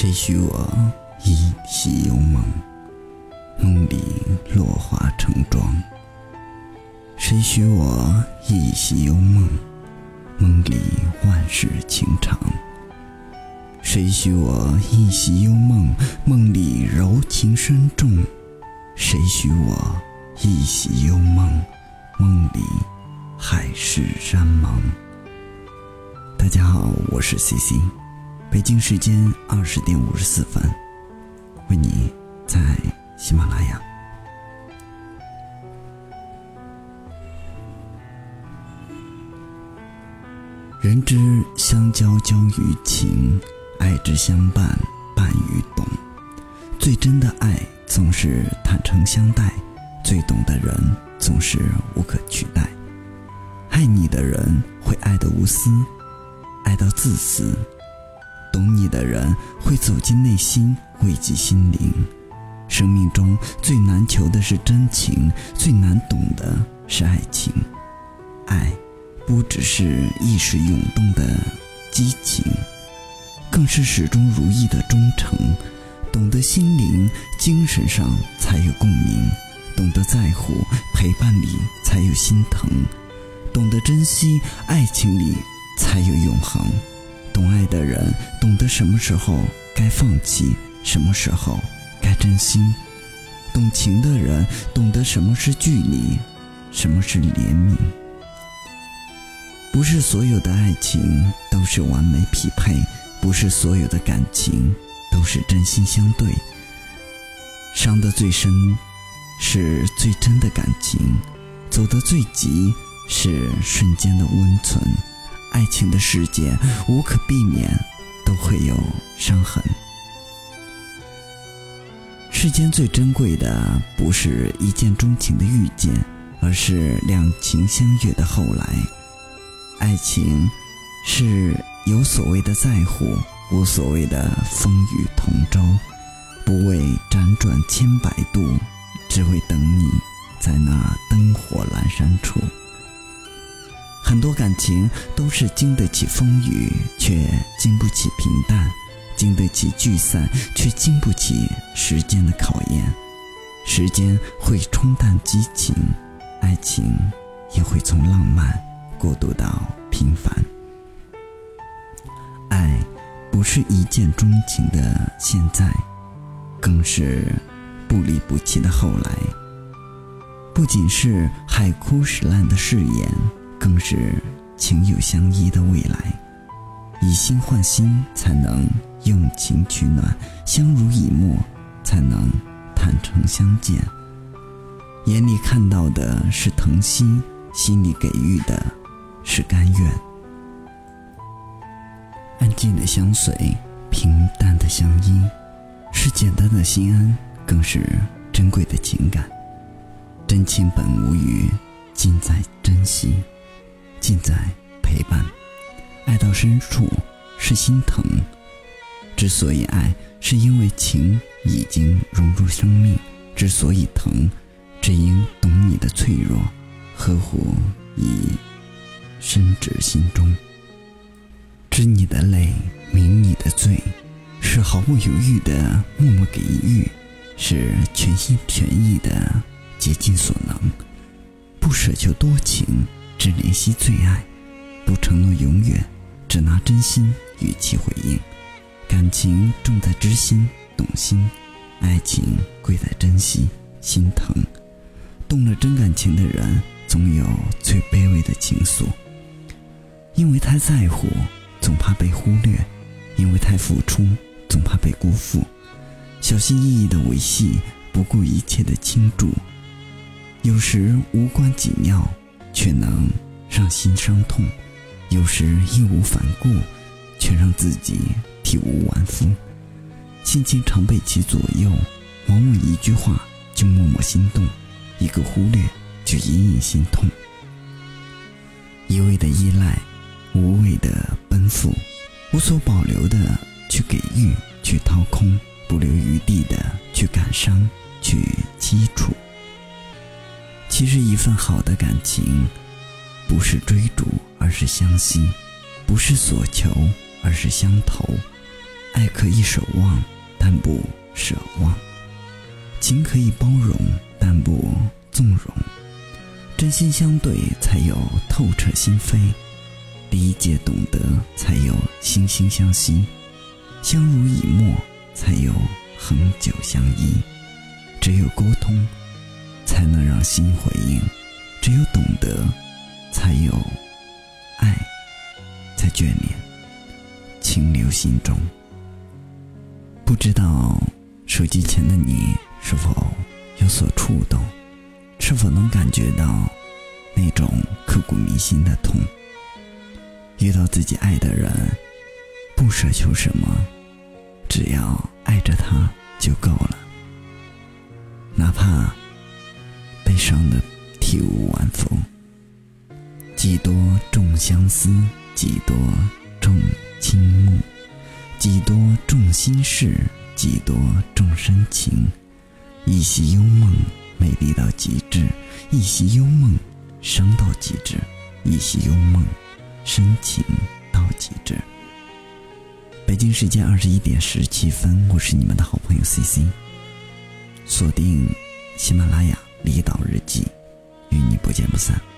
谁许我一袭幽梦？梦里落花成妆。谁许我一袭幽梦？梦里万事情长。谁许我一袭幽梦？梦里柔情深重。谁许我一袭幽梦？梦里海誓山盟。大家好，我是 C C。北京时间二十点五十四分，为你在喜马拉雅。人之相交，交于情；爱之相伴，伴于懂。最真的爱总是坦诚相待，最懂的人总是无可取代。爱你的人会爱得无私，爱到自私。懂你的人会走进内心，慰藉心灵。生命中最难求的是真情，最难懂的是爱情。爱，不只是一时涌动的激情，更是始终如一的忠诚。懂得心灵，精神上才有共鸣；懂得在乎，陪伴里才有心疼；懂得珍惜，爱情里才有永恒。懂爱的人，懂得什么时候该放弃，什么时候该珍惜；懂情的人，懂得什么是距离，什么是怜悯。不是所有的爱情都是完美匹配，不是所有的感情都是真心相对。伤得最深，是最真的感情；走得最急，是瞬间的温存。爱情的世界无可避免都会有伤痕。世间最珍贵的不是一见钟情的遇见，而是两情相悦的后来。爱情是有所谓的在乎，无所谓的风雨同舟，不为辗转千百度，只为等你在那灯火阑珊处。很多感情都是经得起风雨，却经不起平淡；经得起聚散，却经不起时间的考验。时间会冲淡激情，爱情也会从浪漫过渡到平凡。爱不是一见钟情的现在，更是不离不弃的后来。不仅是海枯石烂的誓言。更是情有相依的未来，以心换心才能用情取暖，相濡以沫才能坦诚相见。眼里看到的是疼惜，心里给予的是甘愿。安静的相随，平淡的相依，是简单的心安，更是珍贵的情感。真情本无语，尽在珍惜。尽在陪伴，爱到深处是心疼。之所以爱，是因为情已经融入生命；之所以疼，只因懂你的脆弱，呵护已深植心中。知你的累，明你的罪，是毫不犹豫的默默给予，是全心全意的竭尽所能，不奢求多情。只怜惜最爱，不承诺永远，只拿真心与其回应。感情重在知心懂心，爱情贵在珍惜心疼。动了真感情的人，总有最卑微的情愫。因为太在乎，总怕被忽略；因为太付出，总怕被辜负。小心翼翼的维系，不顾一切的倾注，有时无关紧要。却能让心伤痛，有时义无反顾，却让自己体无完肤。心情常被其左右，往往一句话就默默心动，一个忽略就隐隐心痛。一味的依赖，无谓的奔赴，无所保留的去给予，去掏空，不留余地的去感伤，去凄楚。其实，一份好的感情，不是追逐，而是相惜；不是所求，而是相投；爱可以守望，但不奢望；情可以包容，但不纵容。真心相对，才有透彻心扉；理解懂得，才有惺惺相惜；相濡以沫，才有恒久相依。只有沟通，才能让心回应；只有懂得，才有爱在眷恋，情留心中。不知道手机前的你是否有所触动，是否能感觉到那种刻骨铭心的痛？遇到自己爱的人，不奢求什么，只要爱着他就够了，哪怕伤的体无完肤。几多重相思，几多重倾慕。几多重心事，几多重深情。一袭幽梦，美丽到极致；一袭幽梦，伤到极致；一袭幽梦，深情到极致。北京时间二十一点十七分，我是你们的好朋友 C C。锁定喜马拉雅《离岛日记》，与你不见不散。